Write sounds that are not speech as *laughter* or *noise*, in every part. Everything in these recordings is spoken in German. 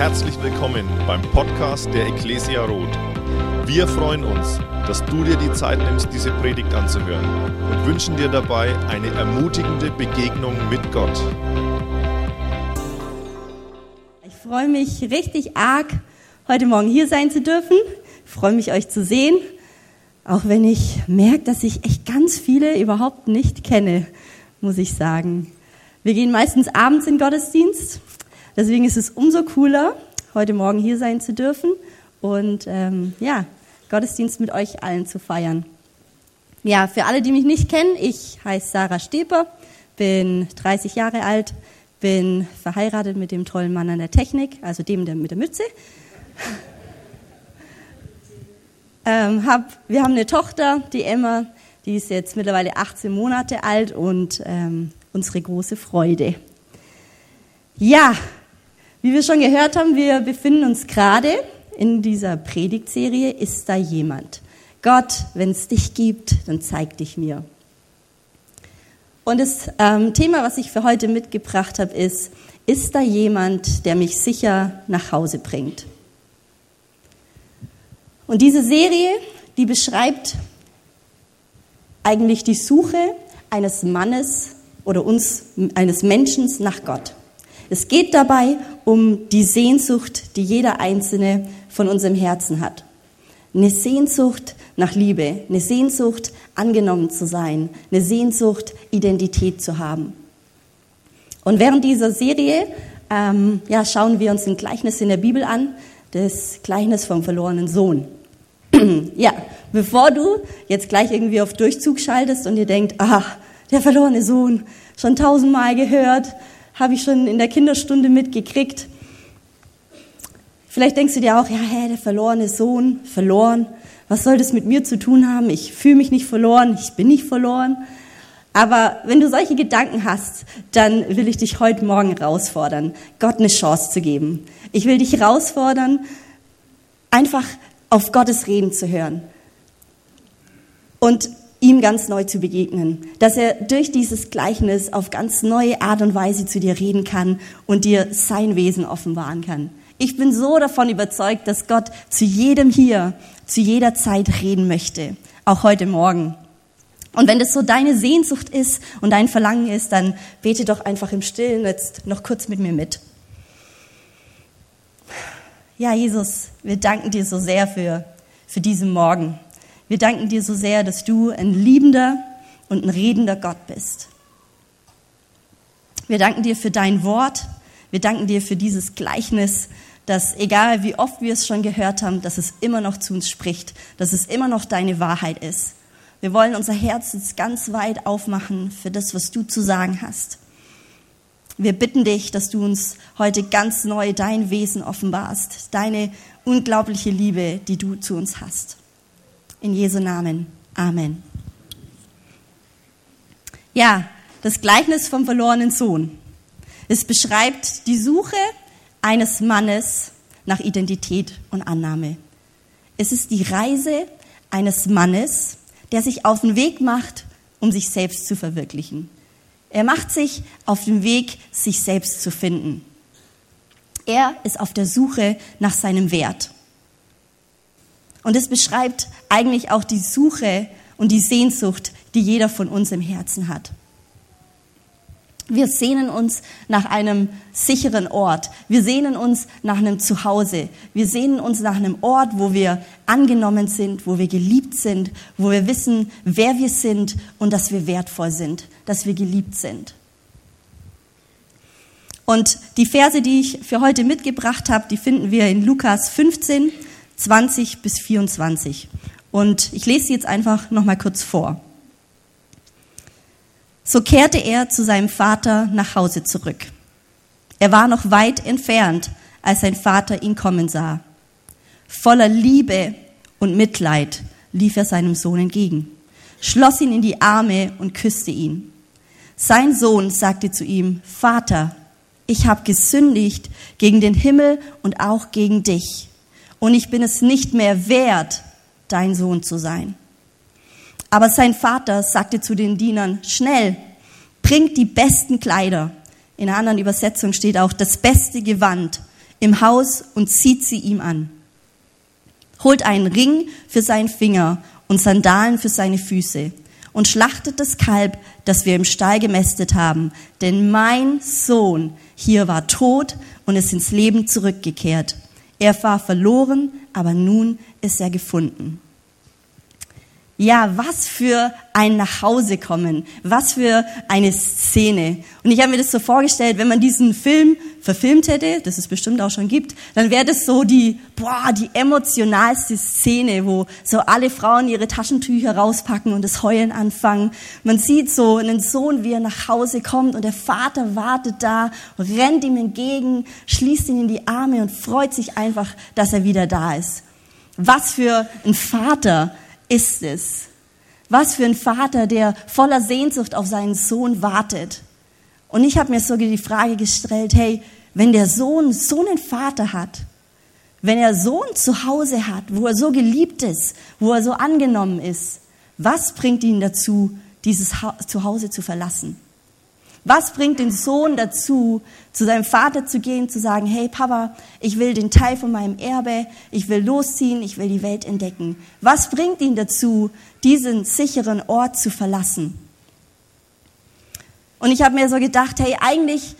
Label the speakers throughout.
Speaker 1: Herzlich willkommen beim Podcast der Ecclesia Roth. Wir freuen uns, dass du dir die Zeit nimmst, diese Predigt anzuhören und wünschen dir dabei eine ermutigende Begegnung mit Gott.
Speaker 2: Ich freue mich richtig arg, heute Morgen hier sein zu dürfen. Ich freue mich, euch zu sehen, auch wenn ich merke, dass ich echt ganz viele überhaupt nicht kenne, muss ich sagen. Wir gehen meistens abends in Gottesdienst Deswegen ist es umso cooler, heute Morgen hier sein zu dürfen und ähm, ja, Gottesdienst mit euch allen zu feiern. Ja, für alle, die mich nicht kennen, ich heiße Sarah Steper, bin 30 Jahre alt, bin verheiratet mit dem tollen Mann an der Technik, also dem mit der Mütze. *laughs* ähm, hab, wir haben eine Tochter, die Emma, die ist jetzt mittlerweile 18 Monate alt und ähm, unsere große Freude. Ja, wie wir schon gehört haben, wir befinden uns gerade in dieser Predigtserie Ist da jemand? Gott, wenn es dich gibt, dann zeig dich mir. Und das ähm, Thema, was ich für heute mitgebracht habe, ist, ist da jemand, der mich sicher nach Hause bringt? Und diese Serie, die beschreibt eigentlich die Suche eines Mannes oder uns, eines Menschen nach Gott. Es geht dabei um die Sehnsucht, die jeder einzelne von unserem Herzen hat. Eine Sehnsucht nach Liebe, eine Sehnsucht, angenommen zu sein, eine Sehnsucht, Identität zu haben. Und während dieser Serie ähm, ja, schauen wir uns ein Gleichnis in der Bibel an, das Gleichnis vom verlorenen Sohn. *clears throat* ja, bevor du jetzt gleich irgendwie auf Durchzug schaltest und dir denkt, ah, der verlorene Sohn, schon tausendmal gehört, habe ich schon in der Kinderstunde mitgekriegt. Vielleicht denkst du dir auch, ja, hä, der verlorene Sohn, verloren. Was soll das mit mir zu tun haben? Ich fühle mich nicht verloren, ich bin nicht verloren. Aber wenn du solche Gedanken hast, dann will ich dich heute Morgen herausfordern, Gott eine Chance zu geben. Ich will dich herausfordern, einfach auf Gottes Reden zu hören. Und ihm ganz neu zu begegnen, dass er durch dieses Gleichnis auf ganz neue Art und Weise zu dir reden kann und dir sein Wesen offenbaren kann. Ich bin so davon überzeugt, dass Gott zu jedem hier, zu jeder Zeit reden möchte, auch heute Morgen. Und wenn das so deine Sehnsucht ist und dein Verlangen ist, dann bete doch einfach im Stillen jetzt noch kurz mit mir mit. Ja, Jesus, wir danken dir so sehr für, für diesen Morgen. Wir danken dir so sehr, dass du ein liebender und ein redender Gott bist. Wir danken dir für dein Wort. Wir danken dir für dieses Gleichnis, dass egal wie oft wir es schon gehört haben, dass es immer noch zu uns spricht, dass es immer noch deine Wahrheit ist. Wir wollen unser Herz jetzt ganz weit aufmachen für das, was du zu sagen hast. Wir bitten dich, dass du uns heute ganz neu dein Wesen offenbarst, deine unglaubliche Liebe, die du zu uns hast. In Jesu Namen. Amen. Ja, das Gleichnis vom verlorenen Sohn. Es beschreibt die Suche eines Mannes nach Identität und Annahme. Es ist die Reise eines Mannes, der sich auf den Weg macht, um sich selbst zu verwirklichen. Er macht sich auf den Weg, sich selbst zu finden. Er ist auf der Suche nach seinem Wert. Und es beschreibt eigentlich auch die Suche und die Sehnsucht, die jeder von uns im Herzen hat. Wir sehnen uns nach einem sicheren Ort. Wir sehnen uns nach einem Zuhause. Wir sehnen uns nach einem Ort, wo wir angenommen sind, wo wir geliebt sind, wo wir wissen, wer wir sind und dass wir wertvoll sind, dass wir geliebt sind. Und die Verse, die ich für heute mitgebracht habe, die finden wir in Lukas 15, 20 bis 24. Und ich lese sie jetzt einfach noch mal kurz vor. So kehrte er zu seinem Vater nach Hause zurück. Er war noch weit entfernt, als sein Vater ihn kommen sah. Voller Liebe und Mitleid lief er seinem Sohn entgegen, schloss ihn in die Arme und küsste ihn. Sein Sohn sagte zu ihm, Vater, ich habe gesündigt gegen den Himmel und auch gegen dich und ich bin es nicht mehr wert, dein Sohn zu sein. Aber sein Vater sagte zu den Dienern, schnell, bringt die besten Kleider. In einer anderen Übersetzung steht auch das beste Gewand. im Haus und zieht sie ihm an. Holt einen Ring für seinen Finger und Sandalen für seine Füße und schlachtet das Kalb, das wir im Stall gemästet haben. Denn mein Sohn hier war tot und ist ins Leben zurückgekehrt. Er war verloren, aber nun ist er gefunden. Ja, was für ein Nachhausekommen, was für eine Szene. Und ich habe mir das so vorgestellt, wenn man diesen Film verfilmt hätte, das es bestimmt auch schon gibt, dann wäre das so die, boah, die emotionalste Szene, wo so alle Frauen ihre Taschentücher rauspacken und das Heulen anfangen. Man sieht so einen Sohn, wie er nach Hause kommt und der Vater wartet da, rennt ihm entgegen, schließt ihn in die Arme und freut sich einfach, dass er wieder da ist. Was für ein Vater, ist es? Was für ein Vater, der voller Sehnsucht auf seinen Sohn wartet. Und ich habe mir so die Frage gestellt, hey, wenn der Sohn so einen Vater hat, wenn er so ein Zuhause hat, wo er so geliebt ist, wo er so angenommen ist, was bringt ihn dazu, dieses Zuhause zu verlassen? Was bringt den Sohn dazu, zu seinem Vater zu gehen, zu sagen, hey Papa, ich will den Teil von meinem Erbe, ich will losziehen, ich will die Welt entdecken. Was bringt ihn dazu, diesen sicheren Ort zu verlassen? Und ich habe mir so gedacht, hey, eigentlich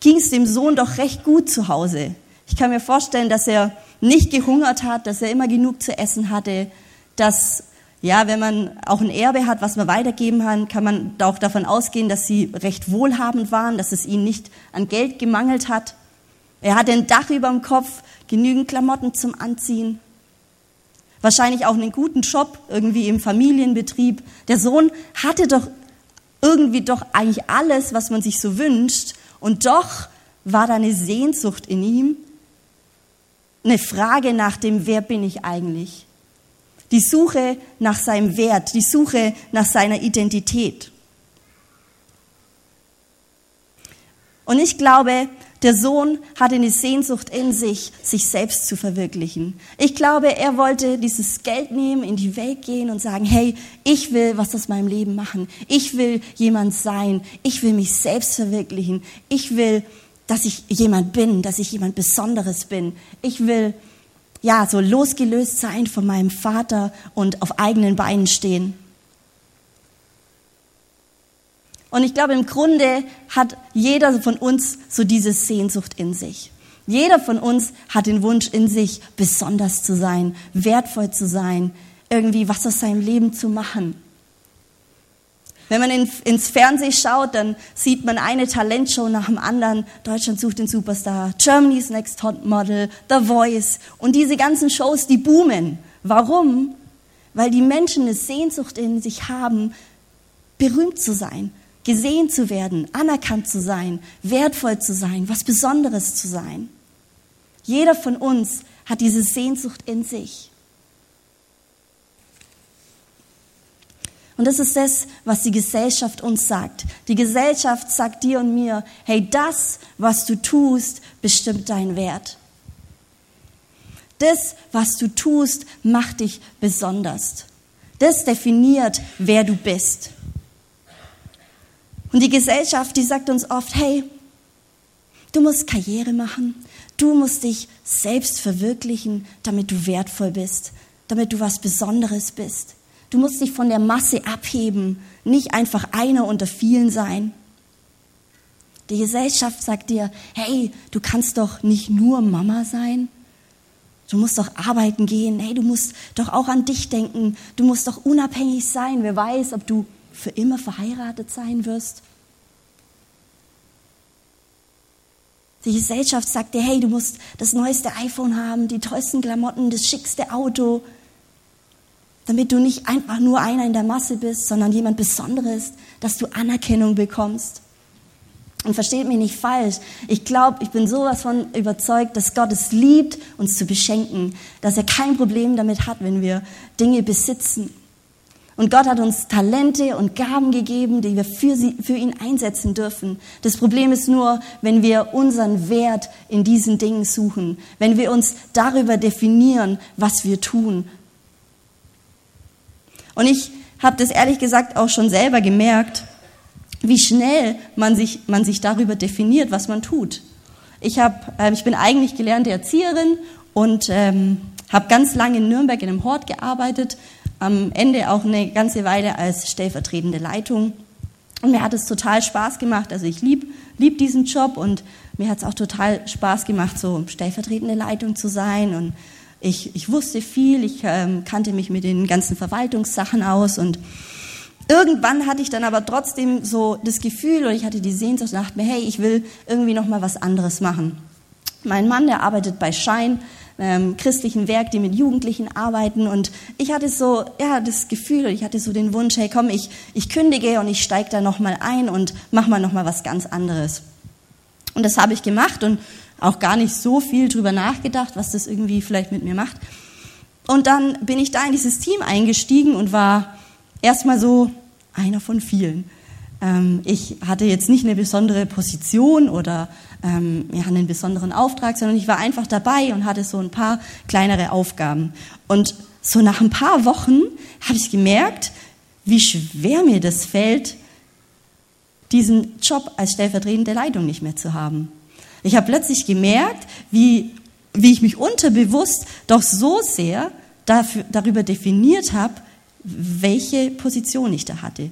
Speaker 2: ging es dem Sohn doch recht gut zu Hause. Ich kann mir vorstellen, dass er nicht gehungert hat, dass er immer genug zu essen hatte, dass ja, wenn man auch ein Erbe hat, was man weitergeben kann, kann man auch davon ausgehen, dass sie recht wohlhabend waren, dass es ihnen nicht an Geld gemangelt hat. Er hatte ein Dach über dem Kopf, genügend Klamotten zum Anziehen. Wahrscheinlich auch einen guten Job irgendwie im Familienbetrieb. Der Sohn hatte doch irgendwie doch eigentlich alles, was man sich so wünscht. Und doch war da eine Sehnsucht in ihm, eine Frage nach dem, wer bin ich eigentlich? Die Suche nach seinem Wert, die Suche nach seiner Identität. Und ich glaube, der Sohn hatte eine Sehnsucht in sich, sich selbst zu verwirklichen. Ich glaube, er wollte dieses Geld nehmen, in die Welt gehen und sagen, hey, ich will was aus meinem Leben machen. Ich will jemand sein. Ich will mich selbst verwirklichen. Ich will, dass ich jemand bin, dass ich jemand Besonderes bin. Ich will ja, so losgelöst sein von meinem Vater und auf eigenen Beinen stehen. Und ich glaube, im Grunde hat jeder von uns so diese Sehnsucht in sich. Jeder von uns hat den Wunsch in sich, besonders zu sein, wertvoll zu sein, irgendwie was aus seinem Leben zu machen. Wenn man in, ins Fernsehen schaut, dann sieht man eine Talentshow nach dem anderen. Deutschland sucht den Superstar, Germany's Next Top Model, The Voice und diese ganzen Shows, die boomen. Warum? Weil die Menschen eine Sehnsucht in sich haben, berühmt zu sein, gesehen zu werden, anerkannt zu sein, wertvoll zu sein, was Besonderes zu sein. Jeder von uns hat diese Sehnsucht in sich. Und das ist das, was die Gesellschaft uns sagt. Die Gesellschaft sagt dir und mir, hey, das, was du tust, bestimmt deinen Wert. Das, was du tust, macht dich besonders. Das definiert, wer du bist. Und die Gesellschaft, die sagt uns oft, hey, du musst Karriere machen, du musst dich selbst verwirklichen, damit du wertvoll bist, damit du was Besonderes bist. Du musst dich von der Masse abheben, nicht einfach einer unter vielen sein. Die Gesellschaft sagt dir, hey, du kannst doch nicht nur Mama sein. Du musst doch arbeiten gehen. Hey, du musst doch auch an dich denken. Du musst doch unabhängig sein. Wer weiß, ob du für immer verheiratet sein wirst. Die Gesellschaft sagt dir, hey, du musst das neueste iPhone haben, die tollsten Klamotten, das schickste Auto damit du nicht einfach nur einer in der Masse bist, sondern jemand Besonderes, dass du Anerkennung bekommst. Und versteht mich nicht falsch. Ich glaube, ich bin sowas von überzeugt, dass Gott es liebt, uns zu beschenken, dass er kein Problem damit hat, wenn wir Dinge besitzen. Und Gott hat uns Talente und Gaben gegeben, die wir für, sie, für ihn einsetzen dürfen. Das Problem ist nur, wenn wir unseren Wert in diesen Dingen suchen, wenn wir uns darüber definieren, was wir tun, und ich habe das ehrlich gesagt auch schon selber gemerkt, wie schnell man sich, man sich darüber definiert, was man tut. Ich, hab, äh, ich bin eigentlich gelernte Erzieherin und ähm, habe ganz lange in Nürnberg in einem Hort gearbeitet, am Ende auch eine ganze Weile als stellvertretende Leitung. Und mir hat es total Spaß gemacht. Also ich liebe lieb diesen Job und mir hat es auch total Spaß gemacht, so stellvertretende Leitung zu sein. Und ich, ich wusste viel, ich ähm, kannte mich mit den ganzen Verwaltungssachen aus und irgendwann hatte ich dann aber trotzdem so das Gefühl oder ich hatte die Sehnsucht und dachte mir, hey, ich will irgendwie noch mal was anderes machen. Mein Mann, der arbeitet bei Schein, ähm, christlichen Werk, die mit Jugendlichen arbeiten. Und ich hatte so, ja, das Gefühl, ich hatte so den Wunsch, hey, komm, ich, ich kündige und ich steige da nochmal ein und mach mal nochmal was ganz anderes. Und das habe ich gemacht und auch gar nicht so viel drüber nachgedacht, was das irgendwie vielleicht mit mir macht. Und dann bin ich da in dieses Team eingestiegen und war erstmal so einer von vielen. Ähm, ich hatte jetzt nicht eine besondere Position oder ähm, einen besonderen Auftrag, sondern ich war einfach dabei und hatte so ein paar kleinere Aufgaben. Und so nach ein paar Wochen habe ich gemerkt, wie schwer mir das fällt, diesen Job als stellvertretende Leitung nicht mehr zu haben. Ich habe plötzlich gemerkt, wie, wie ich mich unterbewusst doch so sehr dafür, darüber definiert habe, welche Position ich da hatte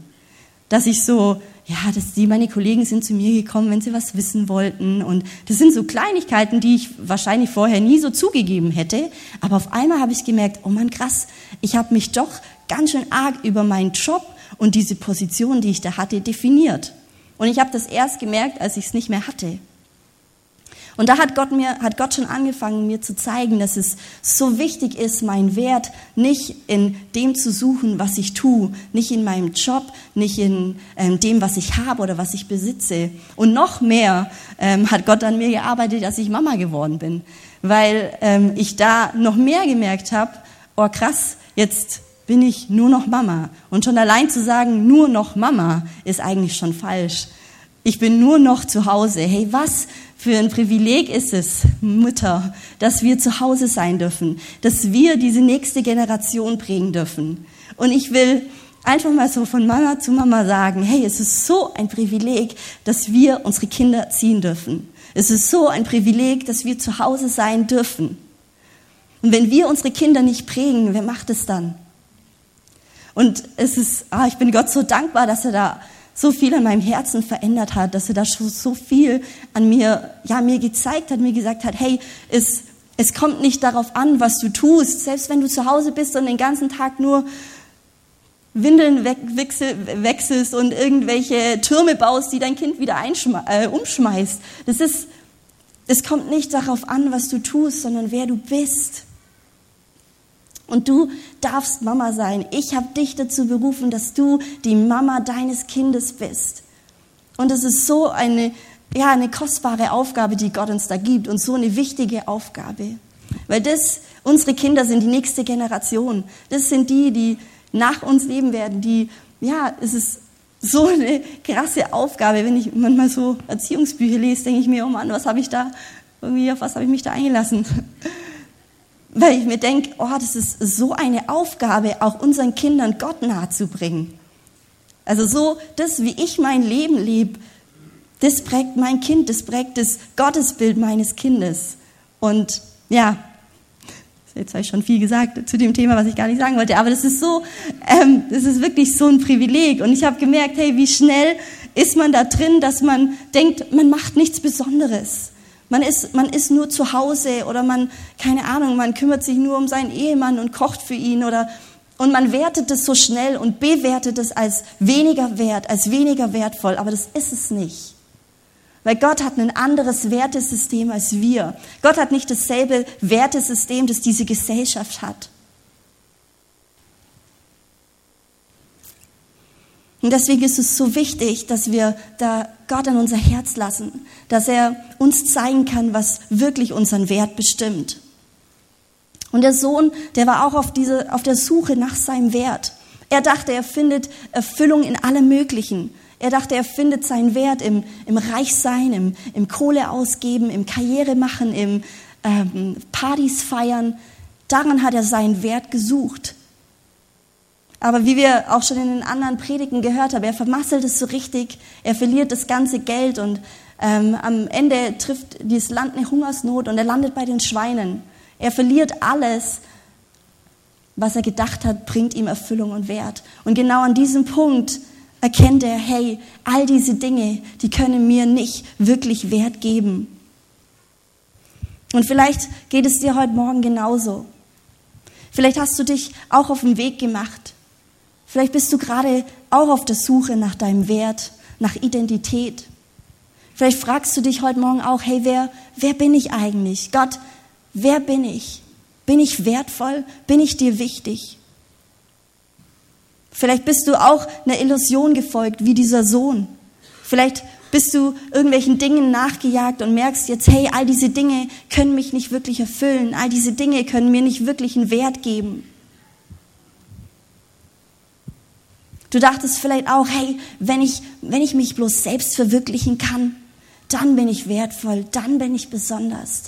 Speaker 2: dass ich so, ja, dass die, meine Kollegen sind zu mir gekommen, wenn sie was wissen wollten. Und das sind so Kleinigkeiten, die ich wahrscheinlich vorher nie so zugegeben hätte. Aber auf einmal habe ich gemerkt, oh man, krass, ich habe mich doch ganz schön arg über meinen Job und diese Position, die ich da hatte, definiert. Und ich habe das erst gemerkt, als ich es nicht mehr hatte. Und da hat Gott mir, hat Gott schon angefangen, mir zu zeigen, dass es so wichtig ist, meinen Wert nicht in dem zu suchen, was ich tue, nicht in meinem Job, nicht in ähm, dem, was ich habe oder was ich besitze. Und noch mehr ähm, hat Gott an mir gearbeitet, als ich Mama geworden bin, weil ähm, ich da noch mehr gemerkt habe, oh krass, jetzt bin ich nur noch Mama. Und schon allein zu sagen, nur noch Mama, ist eigentlich schon falsch. Ich bin nur noch zu Hause. Hey, was für ein Privileg ist es, Mütter, dass wir zu Hause sein dürfen, dass wir diese nächste Generation prägen dürfen. Und ich will einfach mal so von Mama zu Mama sagen, hey, es ist so ein Privileg, dass wir unsere Kinder ziehen dürfen. Es ist so ein Privileg, dass wir zu Hause sein dürfen. Und wenn wir unsere Kinder nicht prägen, wer macht es dann? Und es ist, ah, ich bin Gott so dankbar, dass er da so viel an meinem Herzen verändert hat, dass er da schon so viel an mir, ja, mir gezeigt hat, mir gesagt hat, hey, es, es kommt nicht darauf an, was du tust. Selbst wenn du zu Hause bist und den ganzen Tag nur Windeln wechselst und irgendwelche Türme baust, die dein Kind wieder äh, umschmeißt. Das ist, es kommt nicht darauf an, was du tust, sondern wer du bist. Und du darfst Mama sein. Ich habe dich dazu berufen, dass du die Mama deines Kindes bist. Und es ist so eine, ja, eine kostbare Aufgabe, die Gott uns da gibt und so eine wichtige Aufgabe. Weil das, unsere Kinder sind die nächste Generation. Das sind die, die nach uns leben werden, die, ja, es ist so eine krasse Aufgabe. Wenn ich manchmal so Erziehungsbücher lese, denke ich mir, oh Mann, was habe ich da, irgendwie, auf was habe ich mich da eingelassen? Weil ich mir denke, oh, das ist so eine Aufgabe, auch unseren Kindern Gott nahezubringen. Also so, das, wie ich mein Leben lebe, das prägt mein Kind, das prägt das Gottesbild meines Kindes. Und ja, jetzt habe ich schon viel gesagt zu dem Thema, was ich gar nicht sagen wollte, aber das ist so, ähm, das ist wirklich so ein Privileg. Und ich habe gemerkt, hey, wie schnell ist man da drin, dass man denkt, man macht nichts Besonderes. Man ist, man ist nur zu Hause oder man, keine Ahnung, man kümmert sich nur um seinen Ehemann und kocht für ihn oder, und man wertet es so schnell und bewertet es als weniger wert, als weniger wertvoll, aber das ist es nicht. Weil Gott hat ein anderes Wertesystem als wir. Gott hat nicht dasselbe Wertesystem, das diese Gesellschaft hat. Und deswegen ist es so wichtig, dass wir da Gott an unser Herz lassen, dass er uns zeigen kann, was wirklich unseren Wert bestimmt. Und der Sohn, der war auch auf, diese, auf der Suche nach seinem Wert. Er dachte, er findet Erfüllung in allem Möglichen. Er dachte, er findet seinen Wert im, im Reichsein, im, im Kohle ausgeben, im Karriere machen, im ähm, Partys feiern. Daran hat er seinen Wert gesucht. Aber wie wir auch schon in den anderen Predigten gehört haben, er vermasselt es so richtig, er verliert das ganze Geld und Ähm, am Ende trifft dieses Land eine Hungersnot und er landet bei den Schweinen. Er verliert alles, was er gedacht hat, bringt ihm Erfüllung und Wert. Und genau an diesem Punkt erkennt er, hey, all diese Dinge, die können mir nicht wirklich Wert geben. Und vielleicht geht es dir heute Morgen genauso. Vielleicht hast du dich auch auf den Weg gemacht. Vielleicht bist du gerade auch auf der Suche nach deinem Wert, nach Identität. Vielleicht fragst du dich heute Morgen auch, hey, wer, wer bin ich eigentlich? Gott, wer bin ich? Bin ich wertvoll? Bin ich dir wichtig? Vielleicht bist du auch einer Illusion gefolgt, wie dieser Sohn. Vielleicht bist du irgendwelchen Dingen nachgejagt und merkst jetzt, hey, all diese Dinge können mich nicht wirklich erfüllen, all diese Dinge können mir nicht wirklich einen Wert geben. Du dachtest vielleicht auch, hey, wenn ich, wenn ich mich bloß selbst verwirklichen kann, dann bin ich wertvoll, dann bin ich besonders.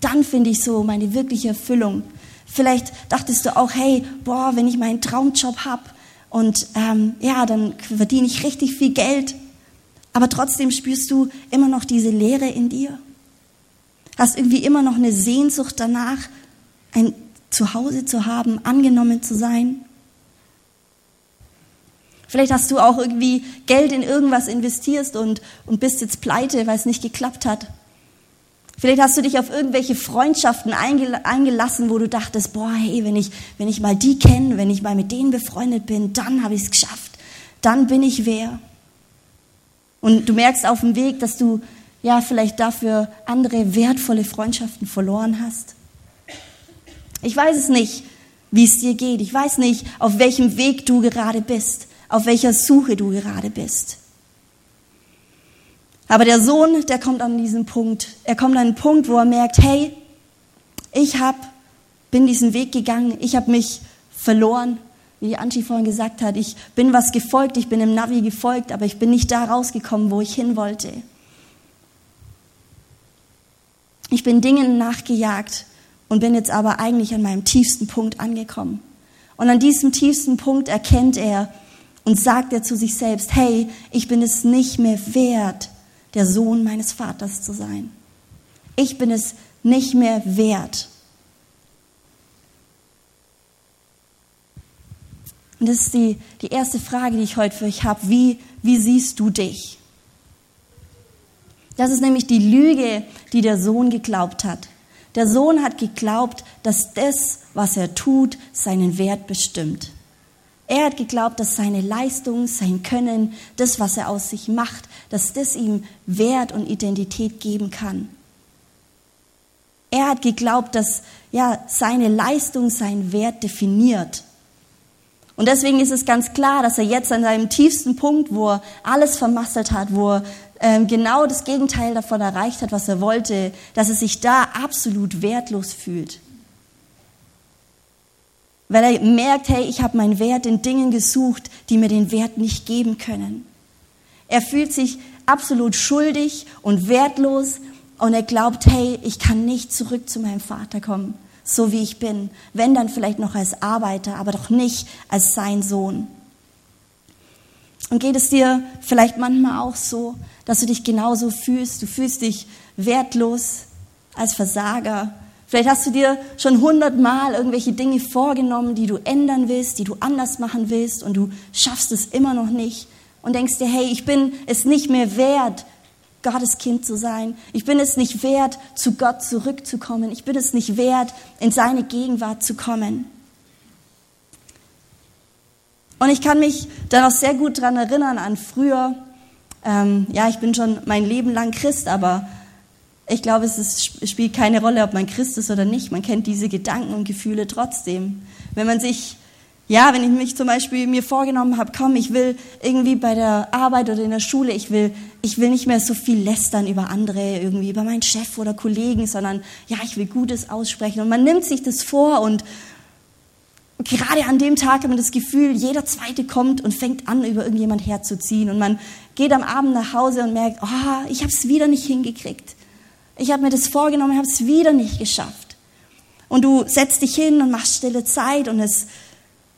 Speaker 2: Dann finde ich so meine wirkliche Erfüllung. Vielleicht dachtest du auch, hey, boah, wenn ich meinen Traumjob habe und ähm, ja, dann verdiene ich richtig viel Geld, aber trotzdem spürst du immer noch diese Leere in dir. Hast irgendwie immer noch eine Sehnsucht danach, ein Zuhause zu haben, angenommen zu sein. Vielleicht hast du auch irgendwie Geld in irgendwas investiert und, und bist jetzt pleite, weil es nicht geklappt hat. Vielleicht hast du dich auf irgendwelche Freundschaften eingelassen, wo du dachtest, boah, hey, wenn ich, wenn ich mal die kenne, wenn ich mal mit denen befreundet bin, dann habe ich es geschafft. Dann bin ich wer. Und du merkst auf dem Weg, dass du ja vielleicht dafür andere wertvolle Freundschaften verloren hast. Ich weiß es nicht, wie es dir geht. Ich weiß nicht, auf welchem Weg du gerade bist, auf welcher Suche du gerade bist. Aber der Sohn, der kommt an diesen Punkt. Er kommt an einen Punkt, wo er merkt, hey, ich hab, bin diesen Weg gegangen, ich habe mich verloren, wie Angie vorhin gesagt hat. Ich bin was gefolgt, ich bin im Navi gefolgt, aber ich bin nicht da rausgekommen, wo ich hin wollte. Ich bin Dingen nachgejagt und bin jetzt aber eigentlich an meinem tiefsten Punkt angekommen. Und an diesem tiefsten Punkt erkennt er und sagt er zu sich selbst, hey, ich bin es nicht mehr wert, der Sohn meines Vaters zu sein. Ich bin es nicht mehr wert. Und das ist die, die erste Frage, die ich heute für euch habe. Wie, wie siehst du dich? Das ist nämlich die Lüge, die der Sohn geglaubt hat. Der Sohn hat geglaubt, dass das, was er tut, seinen Wert bestimmt. Er hat geglaubt, dass seine Leistung, sein Können, das, was er aus sich macht, dass das ihm Wert und Identität geben kann. Er hat geglaubt, dass ja, seine Leistung seinen Wert definiert. Und deswegen ist es ganz klar, dass er jetzt an seinem tiefsten Punkt, wo er alles vermasselt hat, wo er ähm, genau das Gegenteil davon erreicht hat, was er wollte, dass er sich da absolut wertlos fühlt weil er merkt, hey, ich habe meinen Wert in Dingen gesucht, die mir den Wert nicht geben können. Er fühlt sich absolut schuldig und wertlos und er glaubt, hey, ich kann nicht zurück zu meinem Vater kommen, so wie ich bin, wenn dann vielleicht noch als Arbeiter, aber doch nicht als sein Sohn. Und geht es dir vielleicht manchmal auch so, dass du dich genauso fühlst? Du fühlst dich wertlos als Versager, Vielleicht hast du dir schon hundertmal irgendwelche Dinge vorgenommen, die du ändern willst, die du anders machen willst und du schaffst es immer noch nicht und denkst dir, hey, ich bin es nicht mehr wert, Gottes Kind zu sein. Ich bin es nicht wert, zu Gott zurückzukommen. Ich bin es nicht wert, in seine Gegenwart zu kommen. Und ich kann mich da noch sehr gut dran erinnern an früher. Ähm, ja, ich bin schon mein Leben lang Christ, aber ich glaube, es ist, spielt keine Rolle, ob man Christ ist oder nicht. Man kennt diese Gedanken und Gefühle trotzdem. Wenn man sich, ja, wenn ich mich zum Beispiel mir vorgenommen habe, komm, ich will irgendwie bei der Arbeit oder in der Schule, ich will, ich will nicht mehr so viel lästern über andere, irgendwie über meinen Chef oder Kollegen, sondern ja, ich will Gutes aussprechen. Und man nimmt sich das vor und gerade an dem Tag hat man das Gefühl, jeder Zweite kommt und fängt an, über irgendjemand herzuziehen. Und man geht am Abend nach Hause und merkt, oh, ich habe es wieder nicht hingekriegt. Ich habe mir das vorgenommen, habe es wieder nicht geschafft. Und du setzt dich hin und machst stille Zeit und es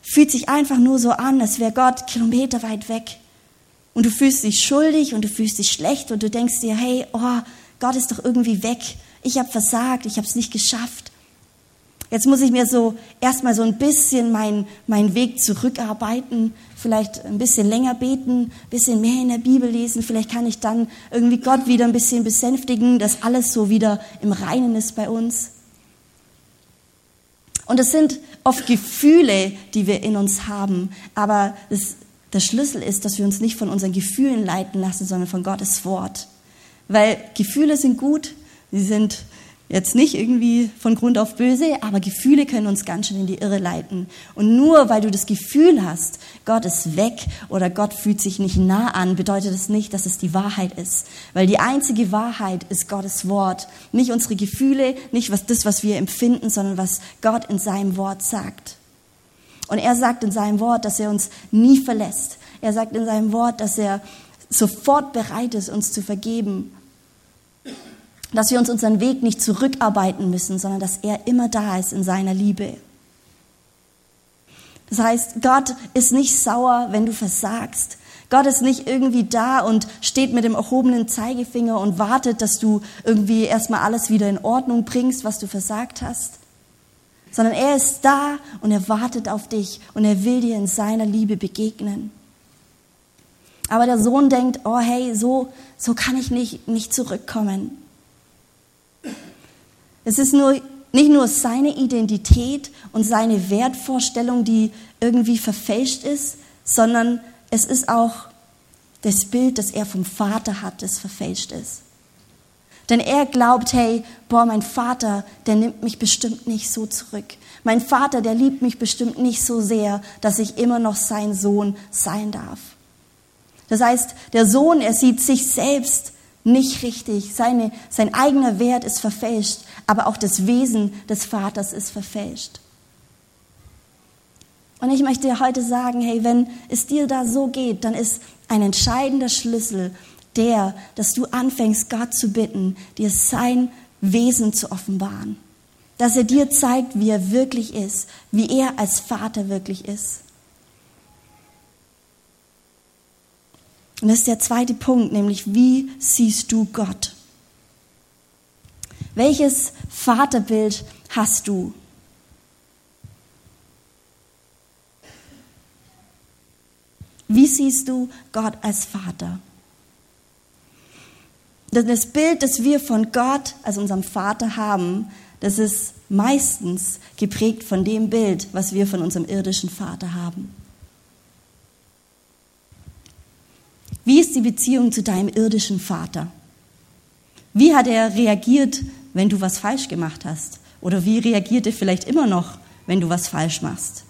Speaker 2: fühlt sich einfach nur so an, als wäre Gott kilometerweit weg. und du fühlst dich schuldig und du fühlst dich schlecht und du denkst dir, hey, oh, Gott ist doch irgendwie weg. Ich habe versagt, ich habe es nicht geschafft. Jetzt muss ich mir so erstmal so ein bisschen meinen mein Weg zurückarbeiten, vielleicht ein bisschen länger beten, ein bisschen mehr in der Bibel lesen. Vielleicht kann ich dann irgendwie Gott wieder ein bisschen besänftigen, dass alles so wieder im Reinen ist bei uns. Und es sind oft Gefühle, die wir in uns haben, aber das, der Schlüssel ist, dass wir uns nicht von unseren Gefühlen leiten lassen, sondern von Gottes Wort. Weil Gefühle sind gut, sie sind Jetzt nicht irgendwie von Grund auf böse, aber Gefühle können uns ganz schön in die Irre leiten. Und nur weil du das Gefühl hast, Gott ist weg oder Gott fühlt sich nicht nah an, bedeutet es das nicht, dass es die Wahrheit ist. Weil die einzige Wahrheit ist Gottes Wort. Nicht unsere Gefühle, nicht was, das, was wir empfinden, sondern was Gott in seinem Wort sagt. Und er sagt in seinem Wort, dass er uns nie verlässt. Er sagt in seinem Wort, dass er sofort bereit ist, uns zu vergeben dass wir uns unseren Weg nicht zurückarbeiten müssen, sondern dass er immer da ist in seiner Liebe. Das heißt, Gott ist nicht sauer, wenn du versagst. Gott ist nicht irgendwie da und steht mit dem erhobenen Zeigefinger und wartet, dass du irgendwie erstmal alles wieder in Ordnung bringst, was du versagt hast. Sondern er ist da und er wartet auf dich und er will dir in seiner Liebe begegnen. Aber der Sohn denkt, oh hey, so, so kann ich nicht, nicht zurückkommen. Es ist nur, nicht nur seine Identität und seine Wertvorstellung, die irgendwie verfälscht ist, sondern es ist auch das Bild, das er vom Vater hat, das verfälscht ist. Denn er glaubt, hey, boah, mein Vater, der nimmt mich bestimmt nicht so zurück. Mein Vater, der liebt mich bestimmt nicht so sehr, dass ich immer noch sein Sohn sein darf. Das heißt, der Sohn, er sieht sich selbst nicht richtig. Seine, sein eigener Wert ist verfälscht, aber auch das Wesen des Vaters ist verfälscht. Und ich möchte dir heute sagen, hey, wenn es dir da so geht, dann ist ein entscheidender Schlüssel der, dass du anfängst, Gott zu bitten, dir sein Wesen zu offenbaren. Dass er dir zeigt, wie er wirklich ist, wie er als Vater wirklich ist. Und das ist der zweite Punkt, nämlich wie siehst du Gott? Welches Vaterbild hast du? Wie siehst du Gott als Vater? Das Bild, das wir von Gott als unserem Vater haben, das ist meistens geprägt von dem Bild, was wir von unserem irdischen Vater haben. Wie ist die Beziehung zu deinem irdischen Vater? Wie hat er reagiert, wenn du was falsch gemacht hast? Oder wie reagiert er vielleicht immer noch, wenn du was falsch machst?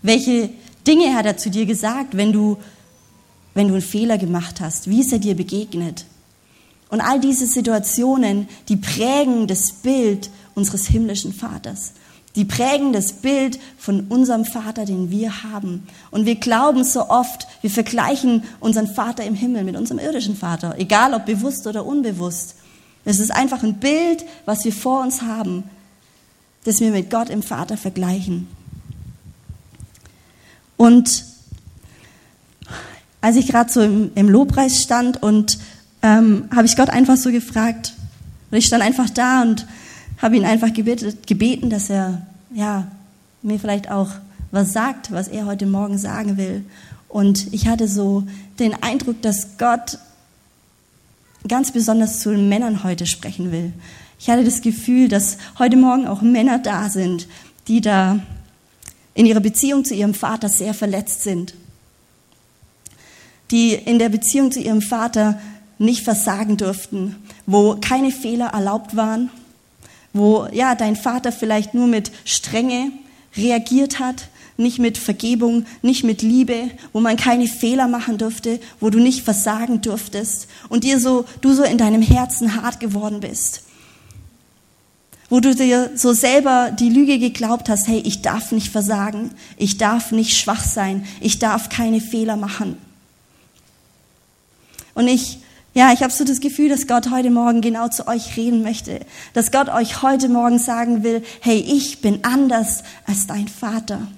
Speaker 2: Welche Dinge hat er zu dir gesagt, wenn du, wenn du einen Fehler gemacht hast? Wie ist er dir begegnet? Und all diese Situationen, die prägen das Bild unseres himmlischen Vaters. Die prägen das Bild von unserem Vater, den wir haben. Und wir glauben so oft, wir vergleichen unseren Vater im Himmel mit unserem irdischen Vater, egal ob bewusst oder unbewusst. Es ist einfach ein Bild, was wir vor uns haben, das wir mit Gott im Vater vergleichen. Und als ich gerade so im, im, Lobpreis stand und ähm, habe ich Gott einfach so gefragt, und ich stand einfach da und habe ihn einfach gebetet, gebeten, dass er ja, mir vielleicht auch was sagt, was er heute Morgen sagen will. Und ich hatte so den Eindruck, dass Gott ganz besonders zu den Männern heute sprechen will. Ich hatte das Gefühl, dass heute Morgen auch Männer da sind, die da in ihrer Beziehung zu ihrem Vater sehr verletzt sind, die in der Beziehung zu ihrem Vater nicht versagen durften, wo keine Fehler erlaubt waren, wo ja dein Vater vielleicht nur mit Strenge reagiert hat, nicht mit Vergebung, nicht mit Liebe, wo man keine Fehler machen durfte, wo du nicht versagen durftest und dir so du so in deinem Herzen hart geworden bist. Wo du dir so selber die Lüge geglaubt hast, hey, ich darf nicht versagen, ich darf nicht schwach sein, ich darf keine Fehler machen. Und ich ja, ich habe so das Gefühl, dass Gott heute Morgen genau zu euch reden möchte. Dass Gott euch heute Morgen sagen will, hey, ich bin anders als dein Vater.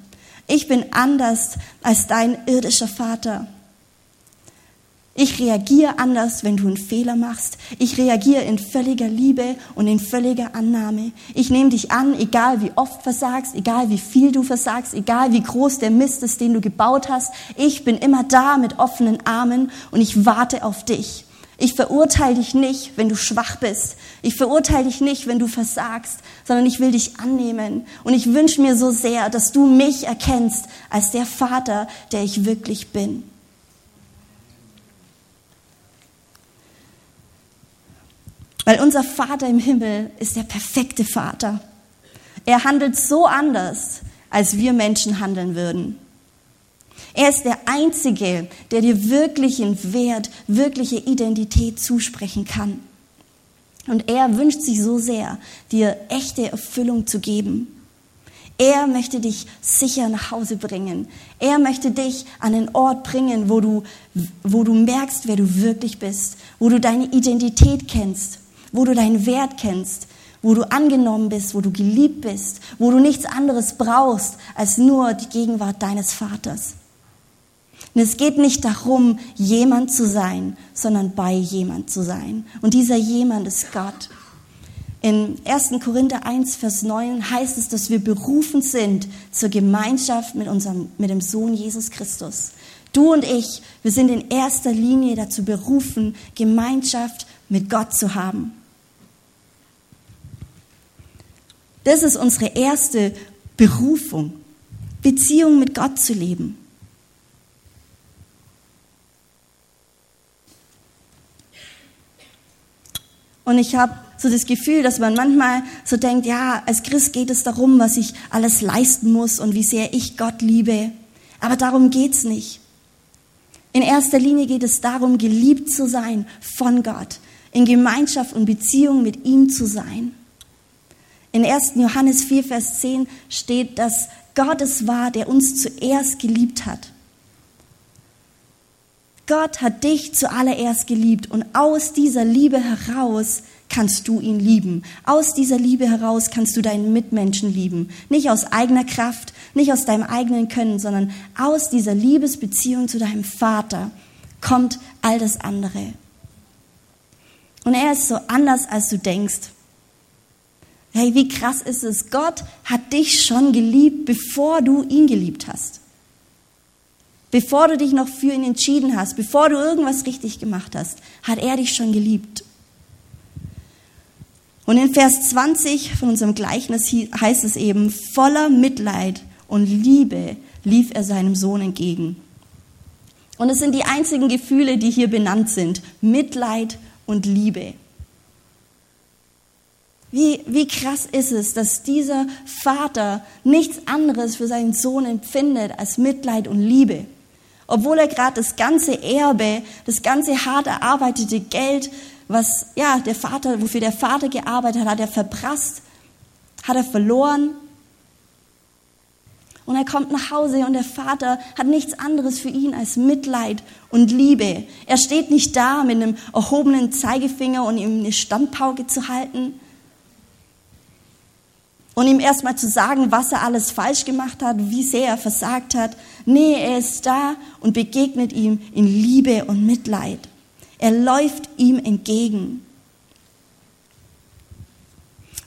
Speaker 2: Ich bin anders als dein irdischer Vater. Ich reagiere anders, wenn du einen Fehler machst. Ich reagiere in völliger Liebe und in völliger Annahme. Ich nehme dich an, egal wie oft versagst, egal wie viel du versagst, egal wie groß der Mist ist, den du gebaut hast. Ich bin immer da mit offenen Armen und ich warte auf dich. Ich verurteile dich nicht, wenn du schwach bist. Ich verurteile dich nicht, wenn du versagst, sondern ich will dich annehmen. Und ich wünsche mir so sehr, dass du mich erkennst als der Vater, der ich wirklich bin. Weil unser Vater im Himmel ist der perfekte Vater. Er handelt so anders, als wir Menschen handeln würden. Er ist der Einzige, der dir wirklichen Wert, wirkliche Identität zusprechen kann. Und er wünscht sich so sehr, dir echte Erfüllung zu geben. Er möchte dich sicher nach Hause bringen. Er möchte dich an den Ort bringen, wo du, wo du merkst, wer du wirklich bist, wo du deine Identität kennst, wo du deinen Wert kennst, wo du angenommen bist, wo du geliebt bist, wo du nichts anderes brauchst als nur die Gegenwart deines Vaters. Und es geht nicht darum, jemand zu sein, sondern bei jemand zu sein. Und dieser jemand ist Gott. In 1. Korinther 1, Vers 9 heißt es, dass wir berufen sind zur Gemeinschaft mit, unserem, mit dem Sohn Jesus Christus. Du und ich, wir sind in erster Linie dazu berufen, Gemeinschaft mit Gott zu haben. Das ist unsere erste Berufung, Beziehung mit Gott zu leben. Und ich habe so das Gefühl, dass man manchmal so denkt, ja, als Christ geht es darum, was ich alles leisten muss und wie sehr ich Gott liebe. Aber darum geht's nicht. In erster Linie geht es darum, geliebt zu sein von Gott, in Gemeinschaft und Beziehung mit ihm zu sein. In 1. Johannes 4, Vers 10 steht, dass Gott es war, der uns zuerst geliebt hat. Gott hat dich zuallererst geliebt und aus dieser Liebe heraus kannst du ihn lieben. Aus dieser Liebe heraus kannst du deinen Mitmenschen lieben. Nicht aus eigener Kraft, nicht aus deinem eigenen Können, sondern aus dieser Liebesbeziehung zu deinem Vater kommt all das andere. Und er ist so anders, als du denkst. Hey, wie krass ist es? Gott hat dich schon geliebt, bevor du ihn geliebt hast. Bevor du dich noch für ihn entschieden hast, bevor du irgendwas richtig gemacht hast, hat er dich schon geliebt. Und in Vers 20 von unserem Gleichnis heißt es eben, voller Mitleid und Liebe lief er seinem Sohn entgegen. Und es sind die einzigen Gefühle, die hier benannt sind. Mitleid und Liebe. Wie, wie krass ist es, dass dieser Vater nichts anderes für seinen Sohn empfindet als Mitleid und Liebe. Obwohl er gerade das ganze Erbe, das ganze hart erarbeitete Geld, was ja der Vater, wofür der Vater gearbeitet hat, hat er verprasst, hat er verloren. Und er kommt nach Hause und der Vater hat nichts anderes für ihn als Mitleid und Liebe. Er steht nicht da mit einem erhobenen Zeigefinger und ihm eine Standpauke zu halten, und ihm erstmal zu sagen, was er alles falsch gemacht hat, wie sehr er versagt hat. Nee, er ist da und begegnet ihm in Liebe und Mitleid. Er läuft ihm entgegen.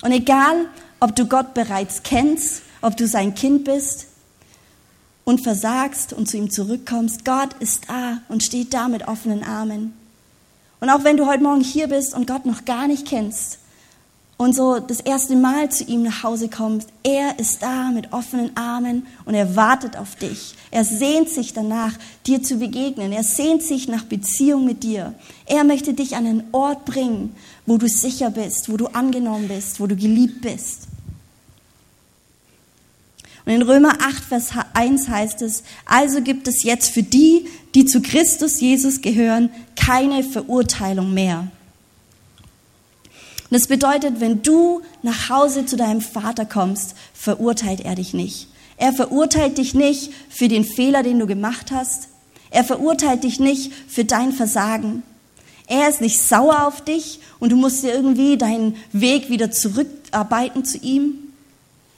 Speaker 2: Und egal, ob du Gott bereits kennst, ob du sein Kind bist und versagst und zu ihm zurückkommst, Gott ist da und steht da mit offenen Armen. Und auch wenn du heute Morgen hier bist und Gott noch gar nicht kennst, und so das erste Mal zu ihm nach Hause kommst, er ist da mit offenen Armen und er wartet auf dich. Er sehnt sich danach, dir zu begegnen. Er sehnt sich nach Beziehung mit dir. Er möchte dich an einen Ort bringen, wo du sicher bist, wo du angenommen bist, wo du geliebt bist. Und in Römer 8, Vers 1 heißt es, also gibt es jetzt für die, die zu Christus Jesus gehören, keine Verurteilung mehr. Und das bedeutet, wenn du nach Hause zu deinem Vater kommst, verurteilt er dich nicht. Er verurteilt dich nicht für den Fehler, den du gemacht hast. Er verurteilt dich nicht für dein Versagen. Er ist nicht sauer auf dich und du musst dir irgendwie deinen Weg wieder zurückarbeiten zu ihm.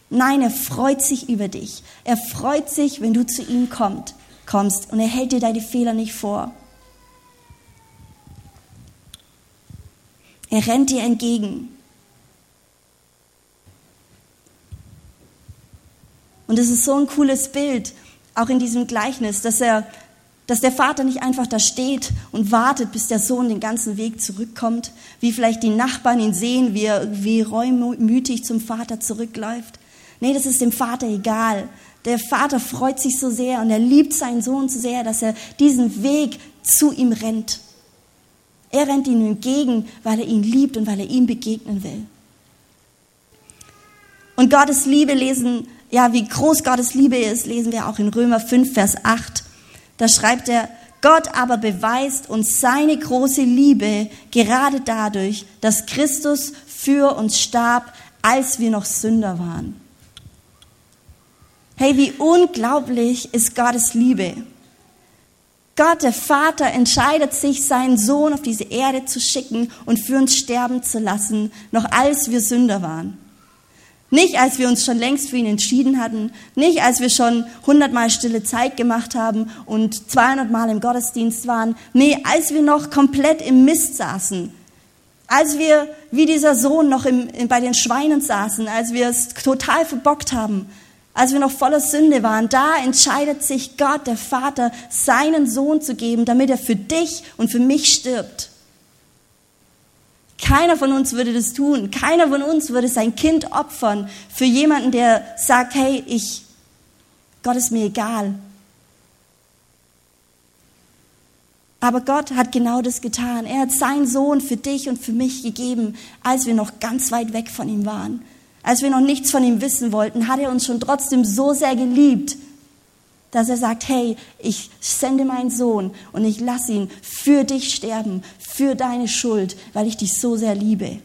Speaker 2: Nein, er freut sich über dich. Er freut sich, wenn du zu ihm kommst, kommst und er hält dir deine Fehler nicht vor. Er rennt dir entgegen. Und es ist so ein cooles Bild, auch in diesem Gleichnis, dass er, dass der Vater nicht einfach da steht und wartet, bis der Sohn den ganzen Weg zurückkommt, wie vielleicht die Nachbarn ihn sehen, wie er wie reumütig zum Vater zurückläuft. Nee, das ist dem Vater egal. Der Vater freut sich so sehr und er liebt seinen Sohn so sehr, dass er diesen Weg zu ihm rennt. Er rennt ihm entgegen, weil er ihn liebt und weil er ihm begegnen will. Und Gottes Liebe lesen ja, wie groß Gottes Liebe ist, lesen wir auch in Römer 5, Vers 8. Da schreibt er, Gott aber beweist uns seine große Liebe gerade dadurch, dass Christus für uns starb, als wir noch Sünder waren. Hey, wie unglaublich ist Gottes Liebe. Gott, der Vater, entscheidet sich, seinen Sohn auf diese Erde zu schicken und für uns sterben zu lassen, noch als wir Sünder waren. Nicht, als wir uns schon längst für ihn entschieden hatten, nicht, als wir schon hundertmal stille Zeit gemacht haben und 200 Mal im Gottesdienst waren, nee, als wir noch komplett im Mist saßen, als wir wie dieser Sohn noch im, bei den Schweinen saßen, als wir es total verbockt haben, als wir noch voller Sünde waren, da entscheidet sich Gott, der Vater, seinen Sohn zu geben, damit er für dich und für mich stirbt. Keiner von uns würde das tun. Keiner von uns würde sein Kind opfern für jemanden, der sagt, hey, ich, Gott ist mir egal. Aber Gott hat genau das getan. Er hat seinen Sohn für dich und für mich gegeben, als wir noch ganz weit weg von ihm waren. Als wir noch nichts von ihm wissen wollten, hat er uns schon trotzdem so sehr geliebt, dass er sagt, hey, ich sende meinen Sohn und ich lasse ihn für dich sterben, für deine Schuld, weil ich dich so sehr liebe.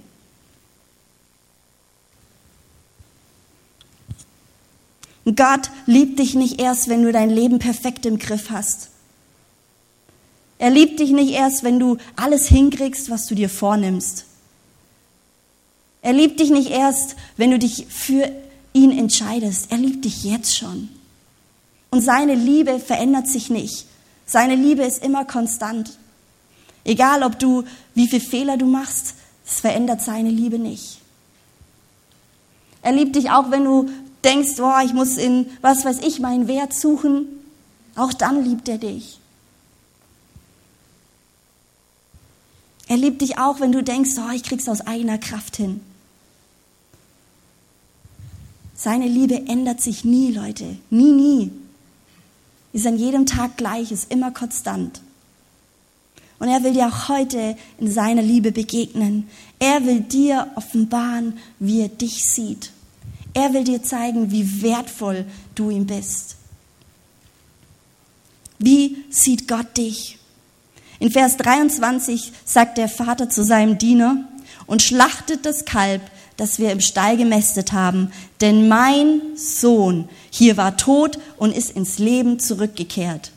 Speaker 2: Gott liebt dich nicht erst, wenn du dein Leben perfekt im Griff hast. Er liebt dich nicht erst, wenn du alles hinkriegst, was du dir vornimmst. Er liebt dich nicht erst, wenn du dich für ihn entscheidest. Er liebt dich jetzt schon. Und seine Liebe verändert sich nicht. Seine Liebe ist immer konstant. Egal, ob du, wie viele Fehler du machst, es verändert seine Liebe nicht. Er liebt dich auch, wenn du denkst, oh, ich muss in, was weiß ich, meinen Wert suchen. Auch dann liebt er dich. Er liebt dich auch, wenn du denkst, oh, ich krieg's aus eigener Kraft hin. Seine Liebe ändert sich nie, Leute. Nie, nie ist an jedem Tag gleich, ist immer konstant. Und er will dir auch heute in seiner Liebe begegnen. Er will dir offenbaren, wie er dich sieht. Er will dir zeigen, wie wertvoll du ihm bist. Wie sieht Gott dich? In Vers 23 sagt der Vater zu seinem Diener, und schlachtet das Kalb, das wir im Stall gemästet haben, denn mein Sohn hier war tot und ist ins Leben zurückgekehrt.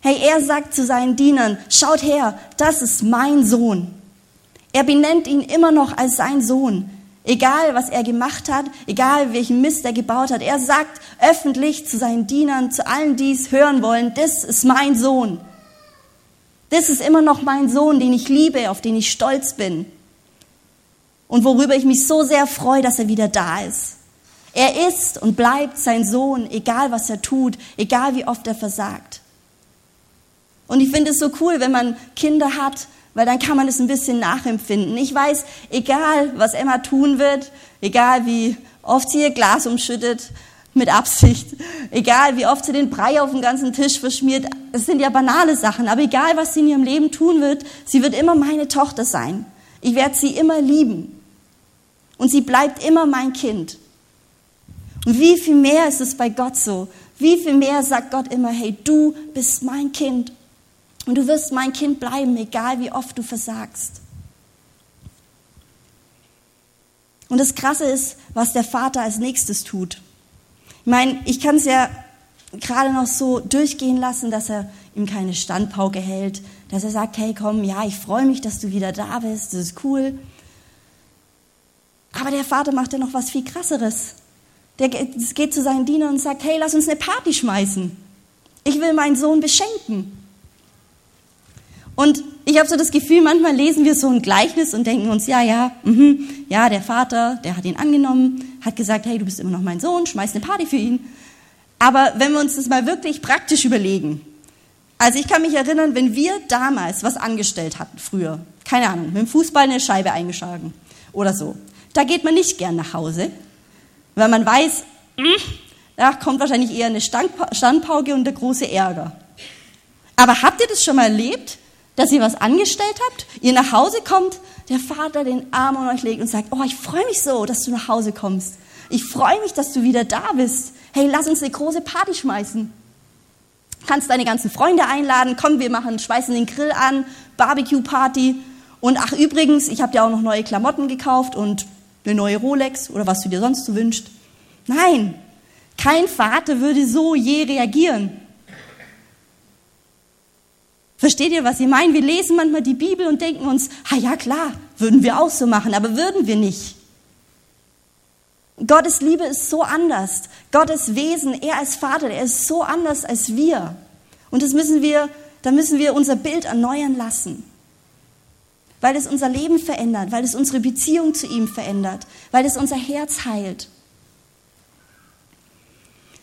Speaker 2: Hey, er sagt zu seinen Dienern, schaut her, das ist mein Sohn. Er benennt ihn immer noch als sein Sohn. Egal, was er gemacht hat, egal, welchen Mist er gebaut hat. Er sagt öffentlich zu seinen Dienern, zu allen, die es hören wollen, das ist mein Sohn. Das ist immer noch mein Sohn, den ich liebe, auf den ich stolz bin und worüber ich mich so sehr freue, dass er wieder da ist. Er ist und bleibt sein Sohn, egal was er tut, egal wie oft er versagt. Und ich finde es so cool, wenn man Kinder hat, weil dann kann man es ein bisschen nachempfinden. Ich weiß, egal was Emma tun wird, egal wie oft sie ihr Glas umschüttet, mit Absicht, egal wie oft sie den Brei auf den ganzen Tisch verschmiert, es sind ja banale Sachen, aber egal was sie in ihrem Leben tun wird, sie wird immer meine Tochter sein. Ich werde sie immer lieben und sie bleibt immer mein Kind. Und wie viel mehr ist es bei Gott so? Wie viel mehr sagt Gott immer, hey, du bist mein Kind und du wirst mein Kind bleiben, egal wie oft du versagst. Und das Krasse ist, was der Vater als nächstes tut. Ich meine, ich kann es ja gerade noch so durchgehen lassen, dass er ihm keine Standpauke hält, dass er sagt, hey komm, ja, ich freue mich, dass du wieder da bist, das ist cool. Aber der Vater macht ja noch was viel krasseres. Der geht zu seinen Dienern und sagt, hey, lass uns eine Party schmeißen. Ich will meinen Sohn beschenken. Und ich habe so das Gefühl, manchmal lesen wir so ein Gleichnis und denken uns, ja, ja, mh, ja, der Vater, der hat ihn angenommen, hat gesagt, hey, du bist immer noch mein Sohn, schmeiß eine Party für ihn. Aber wenn wir uns das mal wirklich praktisch überlegen, also ich kann mich erinnern, wenn wir damals was angestellt hatten, früher, keine Ahnung, mit dem Fußball eine Scheibe eingeschlagen oder so, da geht man nicht gern nach Hause, weil man weiß, da kommt wahrscheinlich eher eine Standpauke und der große Ärger. Aber habt ihr das schon mal erlebt, dass ihr was angestellt habt? Ihr nach Hause kommt, der Vater den Arm um euch legt und sagt, oh, ich freue mich so, dass du nach Hause kommst. Ich freue mich, dass du wieder da bist. Hey, lass uns eine große Party schmeißen. Kannst deine ganzen Freunde einladen. Komm, wir machen, schmeißen den Grill an, Barbecue-Party. Und ach, übrigens, ich habe dir auch noch neue Klamotten gekauft und eine neue Rolex oder was du dir sonst so wünschst. Nein, kein Vater würde so je reagieren. Versteht ihr, was ich meine? Wir lesen manchmal die Bibel und denken uns, ah ja klar, würden wir auch so machen, aber würden wir nicht. Gottes Liebe ist so anders. Gottes Wesen, er als Vater, er ist so anders als wir. Und das müssen wir, da müssen wir unser Bild erneuern lassen. Weil es unser Leben verändert, weil es unsere Beziehung zu ihm verändert, weil es unser Herz heilt.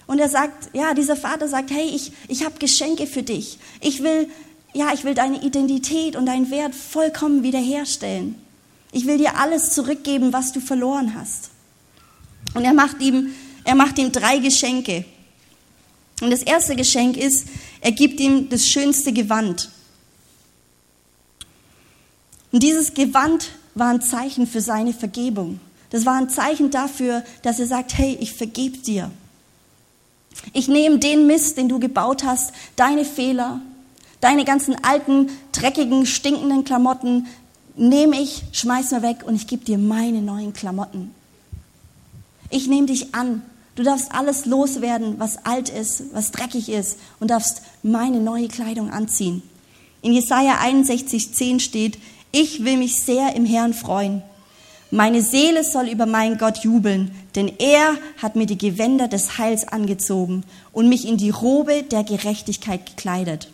Speaker 2: Und er sagt, ja, dieser Vater sagt, hey, ich, ich habe Geschenke für dich. Ich will, ja, ich will deine Identität und deinen Wert vollkommen wiederherstellen. Ich will dir alles zurückgeben, was du verloren hast. Und er macht ihm, er macht ihm drei Geschenke. Und das erste Geschenk ist, er gibt ihm das schönste Gewand. Und dieses Gewand war ein Zeichen für seine Vergebung. Das war ein Zeichen dafür, dass er sagt, hey, ich vergebe dir. Ich nehme den Mist, den du gebaut hast, deine Fehler, deine ganzen alten, dreckigen, stinkenden Klamotten, nehme ich, schmeiß mir weg und ich gebe dir meine neuen Klamotten. Ich nehme dich an. Du darfst alles loswerden, was alt ist, was dreckig ist und darfst meine neue Kleidung anziehen. In Jesaja 61, 10 steht, ich will mich sehr im Herrn freuen. Meine Seele soll über meinen Gott jubeln, denn er hat mir die Gewänder des Heils angezogen und mich in die Robe der Gerechtigkeit gekleidet.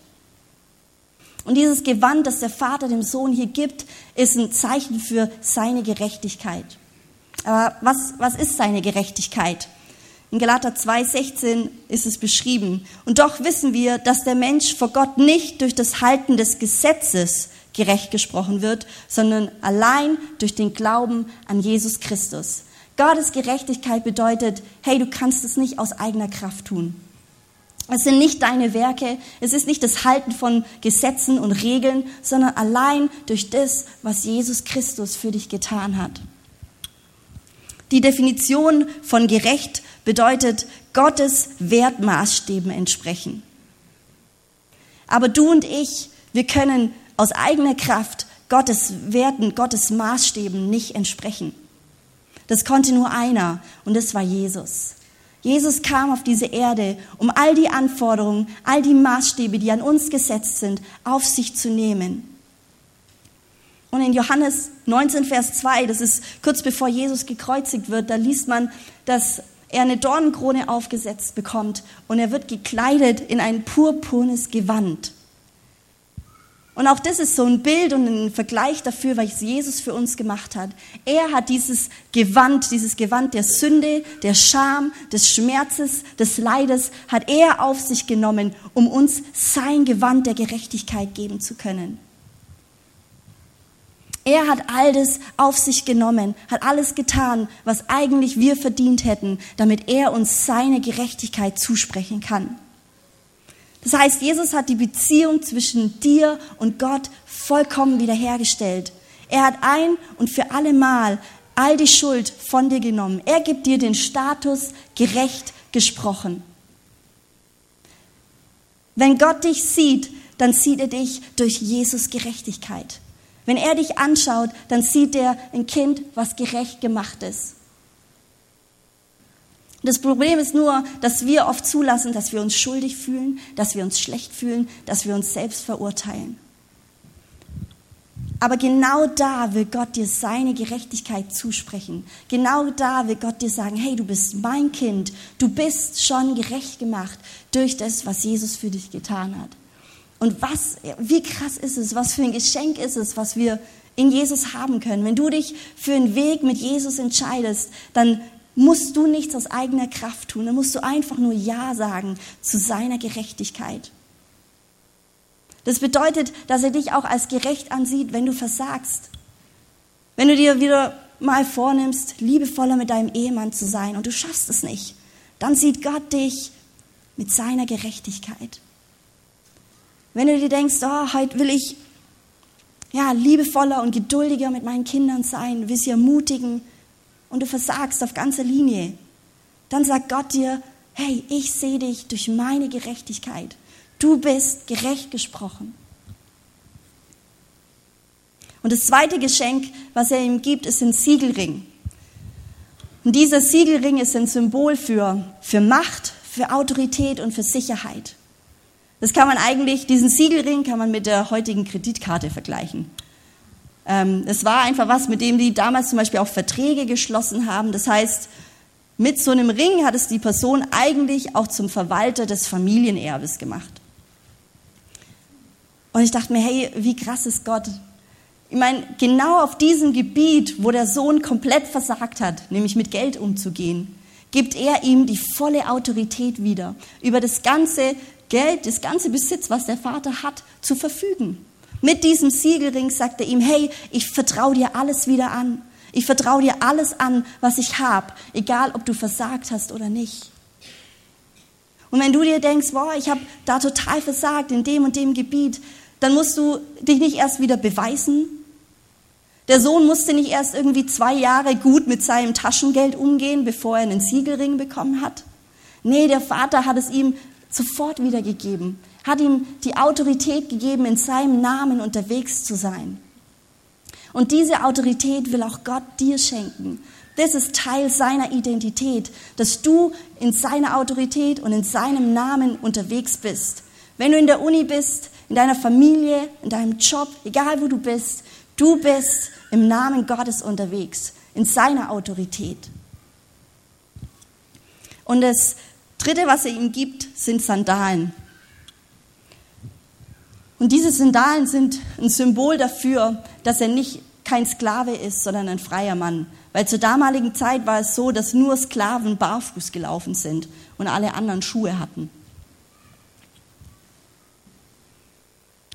Speaker 2: Und dieses Gewand, das der Vater dem Sohn hier gibt, ist ein Zeichen für seine Gerechtigkeit. Aber was, was ist seine Gerechtigkeit? In Galater 2,16 ist es beschrieben. Und doch wissen wir, dass der Mensch vor Gott nicht durch das Halten des Gesetzes gerecht gesprochen wird, sondern allein durch den Glauben an Jesus Christus. Gottes Gerechtigkeit bedeutet, hey, du kannst es nicht aus eigener Kraft tun. Es sind nicht deine Werke, es ist nicht das Halten von Gesetzen und Regeln, sondern allein durch das, was Jesus Christus für dich getan hat. Die Definition von gerecht bedeutet Gottes Wertmaßstäben entsprechen. Aber du und ich, wir können aus eigener Kraft Gottes Werten, Gottes Maßstäben nicht entsprechen. Das konnte nur einer und das war Jesus. Jesus kam auf diese Erde, um all die Anforderungen, all die Maßstäbe, die an uns gesetzt sind, auf sich zu nehmen. Und in Johannes 19, Vers 2, das ist kurz bevor Jesus gekreuzigt wird, da liest man, dass er eine Dornenkrone aufgesetzt bekommt und er wird gekleidet in ein purpurnes Gewand. Und auch das ist so ein Bild und ein Vergleich dafür, was Jesus für uns gemacht hat. Er hat dieses Gewand, dieses Gewand der Sünde, der Scham, des Schmerzes, des Leides, hat er auf sich genommen, um uns sein Gewand der Gerechtigkeit geben zu können. Er hat all das auf sich genommen, hat alles getan, was eigentlich wir verdient hätten, damit er uns seine Gerechtigkeit zusprechen kann. Das heißt, Jesus hat die Beziehung zwischen dir und Gott vollkommen wiederhergestellt. Er hat ein und für alle Mal all die Schuld von dir genommen. Er gibt dir den Status gerecht gesprochen. Wenn Gott dich sieht, dann sieht er dich durch Jesus Gerechtigkeit. Wenn er dich anschaut, dann sieht er ein Kind, was gerecht gemacht ist. Das Problem ist nur, dass wir oft zulassen, dass wir uns schuldig fühlen, dass wir uns schlecht fühlen, dass wir uns selbst verurteilen. Aber genau da will Gott dir seine Gerechtigkeit zusprechen. Genau da will Gott dir sagen, hey, du bist mein Kind, du bist schon gerecht gemacht durch das, was Jesus für dich getan hat. Und was, wie krass ist es, was für ein Geschenk ist es, was wir in Jesus haben können. Wenn du dich für einen Weg mit Jesus entscheidest, dann musst du nichts aus eigener Kraft tun. Dann musst du einfach nur Ja sagen zu seiner Gerechtigkeit. Das bedeutet, dass er dich auch als gerecht ansieht, wenn du versagst. Wenn du dir wieder mal vornimmst, liebevoller mit deinem Ehemann zu sein und du schaffst es nicht, dann sieht Gott dich mit seiner Gerechtigkeit. Wenn du dir denkst, oh, heute will ich ja, liebevoller und geduldiger mit meinen Kindern sein, will sie ermutigen und du versagst auf ganzer Linie, dann sagt Gott dir, hey, ich sehe dich durch meine Gerechtigkeit. Du bist gerecht gesprochen. Und das zweite Geschenk, was er ihm gibt, ist ein Siegelring. Und dieser Siegelring ist ein Symbol für, für Macht, für Autorität und für Sicherheit. Das kann man eigentlich, diesen Siegelring kann man mit der heutigen Kreditkarte vergleichen. Ähm, es war einfach was, mit dem die damals zum Beispiel auch Verträge geschlossen haben. Das heißt, mit so einem Ring hat es die Person eigentlich auch zum Verwalter des Familienerbes gemacht. Und ich dachte mir, hey, wie krass ist Gott? Ich meine, genau auf diesem Gebiet, wo der Sohn komplett versagt hat, nämlich mit Geld umzugehen, gibt er ihm die volle Autorität wieder, über das ganze Geld, das ganze Besitz, was der Vater hat, zu verfügen. Mit diesem Siegelring sagt er ihm, hey, ich vertraue dir alles wieder an. Ich vertraue dir alles an, was ich habe, egal ob du versagt hast oder nicht. Und wenn du dir denkst, boah, ich habe da total versagt in dem und dem Gebiet, dann musst du dich nicht erst wieder beweisen. Der Sohn musste nicht erst irgendwie zwei Jahre gut mit seinem Taschengeld umgehen, bevor er einen Siegelring bekommen hat. Nee, der Vater hat es ihm sofort wiedergegeben, hat ihm die Autorität gegeben, in seinem Namen unterwegs zu sein. Und diese Autorität will auch Gott dir schenken. Das ist Teil seiner Identität, dass du in seiner Autorität und in seinem Namen unterwegs bist. Wenn du in der Uni bist, in deiner Familie, in deinem Job, egal wo du bist, du bist im Namen Gottes unterwegs, in seiner Autorität. Und das Dritte, was er ihm gibt, sind Sandalen. Und diese Sandalen sind ein Symbol dafür, dass er nicht kein Sklave ist, sondern ein freier Mann. Weil zur damaligen Zeit war es so, dass nur Sklaven barfuß gelaufen sind und alle anderen Schuhe hatten.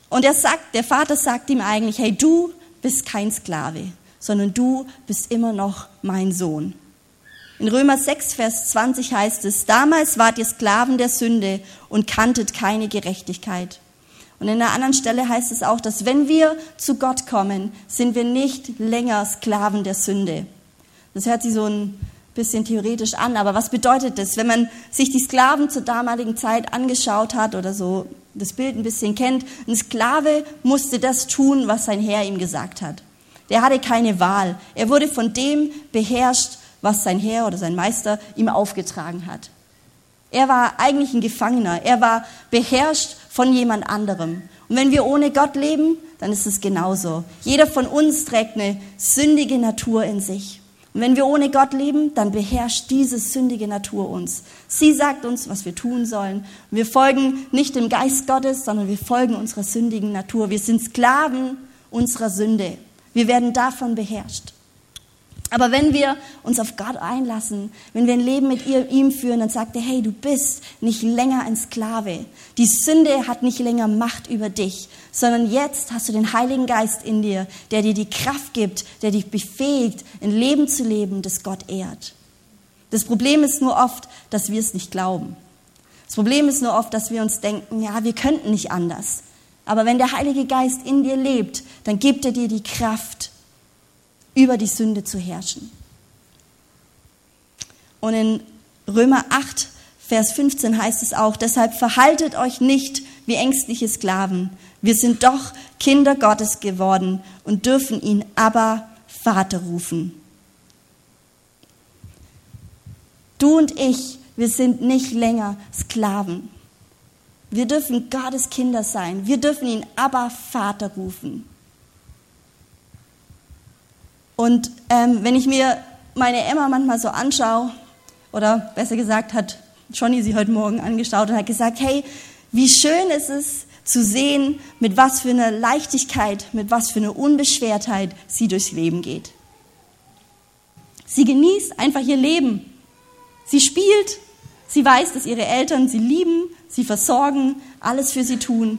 Speaker 2: Und er sagt, der Vater sagt ihm eigentlich, hey, du bist kein Sklave, sondern du bist immer noch mein Sohn. In Römer 6, Vers 20 heißt es, damals wart ihr Sklaven der Sünde und kanntet keine Gerechtigkeit. Und in einer anderen Stelle heißt es auch, dass wenn wir zu Gott kommen, sind wir nicht länger Sklaven der Sünde. Das hört sich so ein bisschen theoretisch an, aber was bedeutet das? Wenn man sich die Sklaven zur damaligen Zeit angeschaut hat oder so das Bild ein bisschen kennt, ein Sklave musste das tun, was sein Herr ihm gesagt hat. Der hatte keine Wahl. Er wurde von dem beherrscht, was sein Herr oder sein Meister ihm aufgetragen hat. Er war eigentlich ein Gefangener. Er war beherrscht von jemand anderem. Und wenn wir ohne Gott leben, dann ist es genauso. Jeder von uns trägt eine sündige Natur in sich. Und wenn wir ohne Gott leben, dann beherrscht diese sündige Natur uns. Sie sagt uns, was wir tun sollen. Wir folgen nicht dem Geist Gottes, sondern wir folgen unserer sündigen Natur. Wir sind Sklaven unserer Sünde. Wir werden davon beherrscht. Aber wenn wir uns auf Gott einlassen, wenn wir ein Leben mit ihm führen, dann sagt er, hey, du bist nicht länger ein Sklave. Die Sünde hat nicht länger Macht über dich, sondern jetzt hast du den Heiligen Geist in dir, der dir die Kraft gibt, der dich befähigt, ein Leben zu leben, das Gott ehrt. Das Problem ist nur oft, dass wir es nicht glauben. Das Problem ist nur oft, dass wir uns denken, ja, wir könnten nicht anders. Aber wenn der Heilige Geist in dir lebt, dann gibt er dir die Kraft, über die Sünde zu herrschen. Und in Römer 8, Vers 15 heißt es auch, deshalb verhaltet euch nicht wie ängstliche Sklaven. Wir sind doch Kinder Gottes geworden und dürfen ihn aber Vater rufen. Du und ich, wir sind nicht länger Sklaven. Wir dürfen Gottes Kinder sein. Wir dürfen ihn aber Vater rufen. Und ähm, wenn ich mir meine Emma manchmal so anschaue, oder besser gesagt hat Johnny sie heute Morgen angeschaut und hat gesagt, hey, wie schön ist es zu sehen, mit was für einer Leichtigkeit, mit was für einer Unbeschwertheit sie durchs Leben geht. Sie genießt einfach ihr Leben. Sie spielt, sie weiß, dass ihre Eltern sie lieben, sie versorgen, alles für sie tun.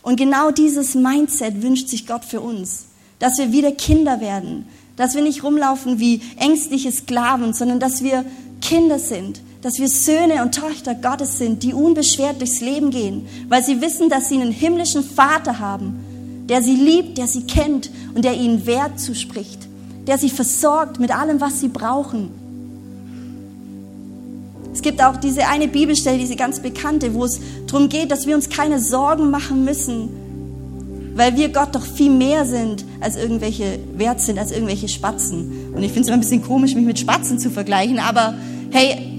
Speaker 2: Und genau dieses Mindset wünscht sich Gott für uns, dass wir wieder Kinder werden, dass wir nicht rumlaufen wie ängstliche Sklaven, sondern dass wir Kinder sind, dass wir Söhne und Töchter Gottes sind, die unbeschwert durchs Leben gehen, weil sie wissen, dass sie einen himmlischen Vater haben, der sie liebt, der sie kennt und der ihnen Wert zuspricht, der sie versorgt mit allem, was sie brauchen. Es gibt auch diese eine Bibelstelle, diese ganz bekannte, wo es darum geht, dass wir uns keine Sorgen machen müssen, weil wir Gott doch viel mehr sind, als irgendwelche wert sind, als irgendwelche Spatzen. Und ich finde es immer ein bisschen komisch, mich mit Spatzen zu vergleichen, aber hey,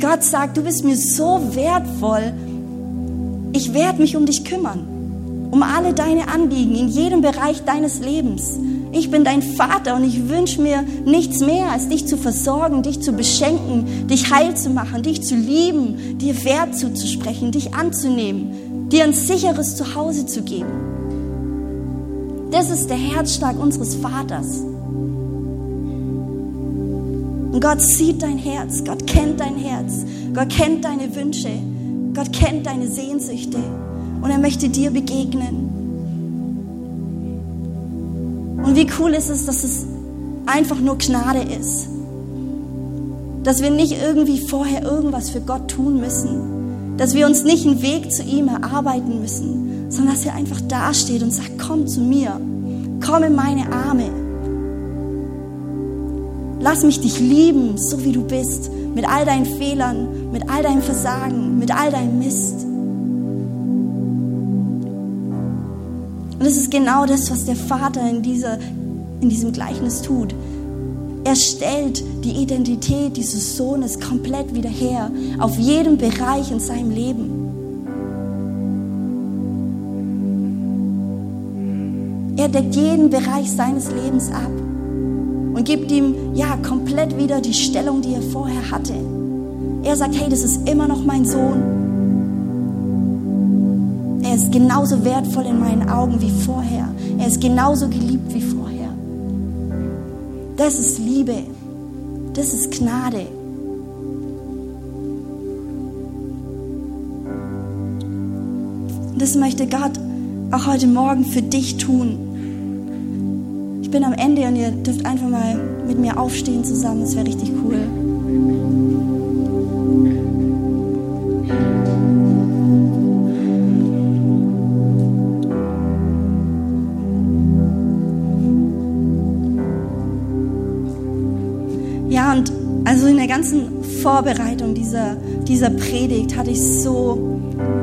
Speaker 2: Gott sagt, du bist mir so wertvoll, ich werde mich um dich kümmern, um alle deine Anliegen in jedem Bereich deines Lebens. Ich bin dein Vater und ich wünsche mir nichts mehr, als dich zu versorgen, dich zu beschenken, dich heil zu machen, dich zu lieben, dir Wert zuzusprechen, dich anzunehmen, dir ein sicheres Zuhause zu geben. Das ist der Herzschlag unseres Vaters. Und Gott sieht dein Herz, Gott kennt dein Herz, Gott kennt deine Wünsche, Gott kennt deine Sehnsüchte und er möchte dir begegnen. Und wie cool ist es, dass es einfach nur Gnade ist. Dass wir nicht irgendwie vorher irgendwas für Gott tun müssen. Dass wir uns nicht einen Weg zu ihm erarbeiten müssen, sondern dass er einfach dasteht und sagt, komm zu mir, komm in meine Arme. Lass mich dich lieben, so wie du bist, mit all deinen Fehlern, mit all deinem Versagen, mit all deinem Mist. Und es ist genau das, was der Vater in, dieser, in diesem Gleichnis tut. Er stellt die Identität dieses Sohnes komplett wieder her, auf jedem Bereich in seinem Leben. Deckt jeden Bereich seines Lebens ab und gibt ihm ja komplett wieder die Stellung, die er vorher hatte. Er sagt, hey, das ist immer noch mein Sohn. Er ist genauso wertvoll in meinen Augen wie vorher. Er ist genauso geliebt wie vorher. Das ist Liebe. Das ist Gnade. Das möchte Gott auch heute Morgen für dich tun bin am Ende und ihr dürft einfach mal mit mir aufstehen zusammen. Das wäre richtig cool. Ja, und also in der ganzen Vorbereitung dieser, dieser Predigt hatte ich so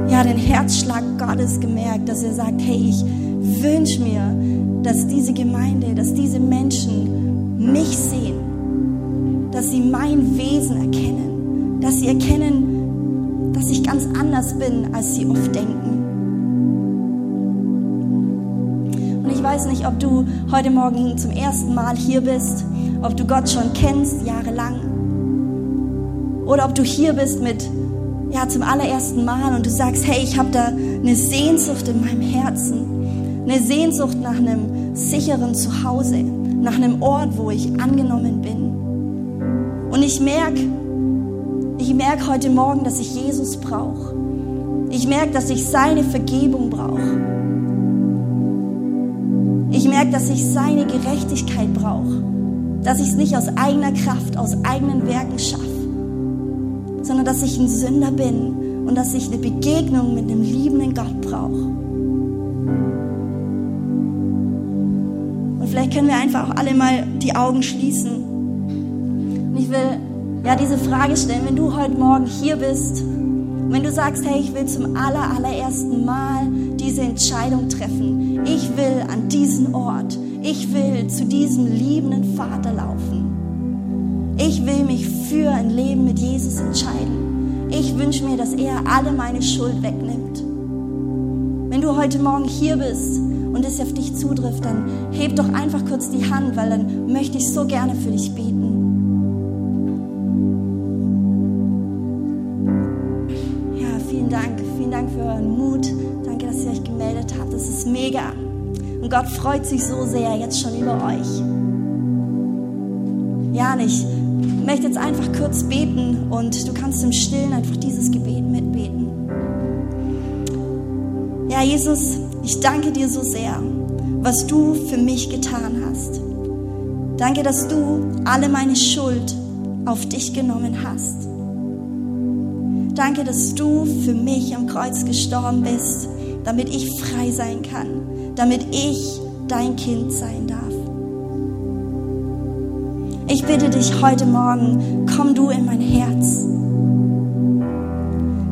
Speaker 2: ja, den Herzschlag Gottes gemerkt, dass er sagt, hey, ich wünsche mir, dass diese Gemeinde, dass diese Menschen mich sehen, dass sie mein Wesen erkennen, dass sie erkennen, dass ich ganz anders bin, als sie oft denken. Und ich weiß nicht, ob du heute Morgen zum ersten Mal hier bist, ob du Gott schon kennst, jahrelang, oder ob du hier bist mit ja zum allerersten Mal und du sagst, hey, ich habe da eine Sehnsucht in meinem Herzen eine Sehnsucht nach einem sicheren Zuhause, nach einem Ort, wo ich angenommen bin. Und ich merke, ich merke heute Morgen, dass ich Jesus brauche. Ich merke, dass ich seine Vergebung brauche. Ich merke, dass ich seine Gerechtigkeit brauche. Dass ich es nicht aus eigener Kraft, aus eigenen Werken schaffe, sondern dass ich ein Sünder bin und dass ich eine Begegnung mit einem liebenden Gott brauche. Vielleicht können wir einfach auch alle mal die Augen schließen. Und ich will ja diese Frage stellen, wenn du heute Morgen hier bist, wenn du sagst, hey, ich will zum aller, allerersten Mal diese Entscheidung treffen. Ich will an diesen Ort. Ich will zu diesem liebenden Vater laufen. Ich will mich für ein Leben mit Jesus entscheiden. Ich wünsche mir, dass er alle meine Schuld wegnimmt. Wenn du heute Morgen hier bist und es auf dich zutrifft, dann heb doch einfach kurz die Hand, weil dann möchte ich so gerne für dich beten. Ja, vielen Dank. Vielen Dank für euren Mut. Danke, dass ihr euch gemeldet habt. Das ist mega. Und Gott freut sich so sehr jetzt schon über euch. Ja, und ich möchte jetzt einfach kurz beten und du kannst im Stillen einfach dieses Gebet mitbeten. Ja, Jesus, ich danke dir so sehr, was du für mich getan hast. Danke, dass du alle meine Schuld auf dich genommen hast. Danke, dass du für mich am Kreuz gestorben bist, damit ich frei sein kann, damit ich dein Kind sein darf. Ich bitte dich heute Morgen, komm du in mein Herz.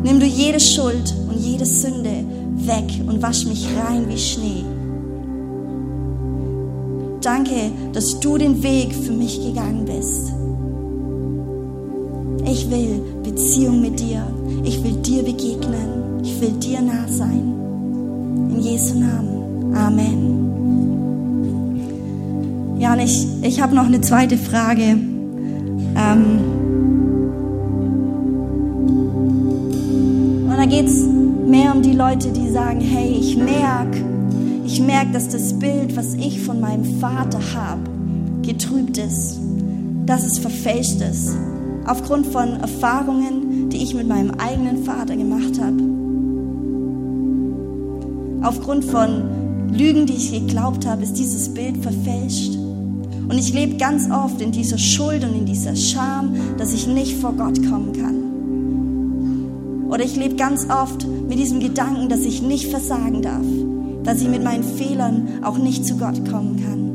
Speaker 2: Nimm du jede Schuld und jede Sünde weg und wasch mich rein wie Schnee. Danke, dass du den Weg für mich gegangen bist. Ich will Beziehung mit dir. Ich will dir begegnen. Ich will dir nah sein. In Jesu Namen. Amen. Ja, und ich, ich habe noch eine zweite Frage. Ähm und da geht es mehr um die Leute, die sagen, hey, ich merke, ich merke, dass das Bild, was ich von meinem Vater habe, getrübt ist, dass es verfälscht ist, aufgrund von Erfahrungen, die ich mit meinem eigenen Vater gemacht habe, aufgrund von Lügen, die ich geglaubt habe, ist dieses Bild verfälscht. Und ich lebe ganz oft in dieser Schuld und in dieser Scham, dass ich nicht vor Gott kommen kann. Oder ich lebe ganz oft mit diesem Gedanken, dass ich nicht versagen darf, dass ich mit meinen Fehlern auch nicht zu Gott kommen kann.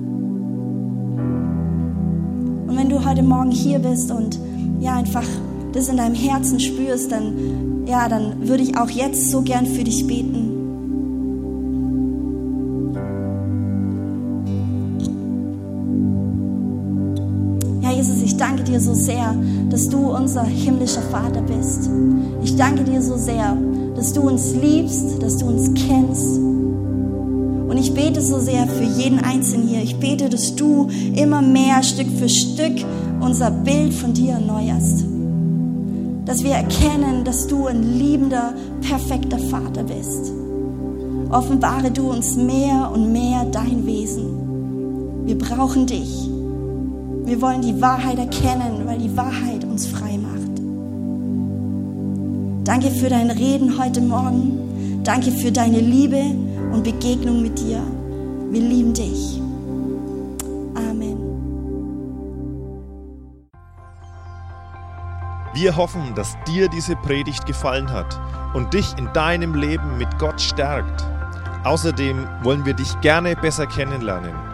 Speaker 2: Und wenn du heute Morgen hier bist und ja einfach das in deinem Herzen spürst, dann ja, dann würde ich auch jetzt so gern für dich beten. ich danke dir so sehr, dass du unser himmlischer Vater bist. Ich danke dir so sehr, dass du uns liebst, dass du uns kennst. Und ich bete so sehr für jeden Einzelnen hier. Ich bete, dass du immer mehr Stück für Stück unser Bild von dir erneuerst. Dass wir erkennen, dass du ein liebender, perfekter Vater bist. Offenbare du uns mehr und mehr dein Wesen. Wir brauchen dich. Wir wollen die Wahrheit erkennen, weil die Wahrheit uns frei. Danke für dein Reden heute Morgen. Danke für deine Liebe und Begegnung mit dir. Wir lieben dich. Amen.
Speaker 1: Wir hoffen, dass dir diese Predigt gefallen hat und dich in deinem Leben mit Gott stärkt. Außerdem wollen wir dich gerne besser kennenlernen.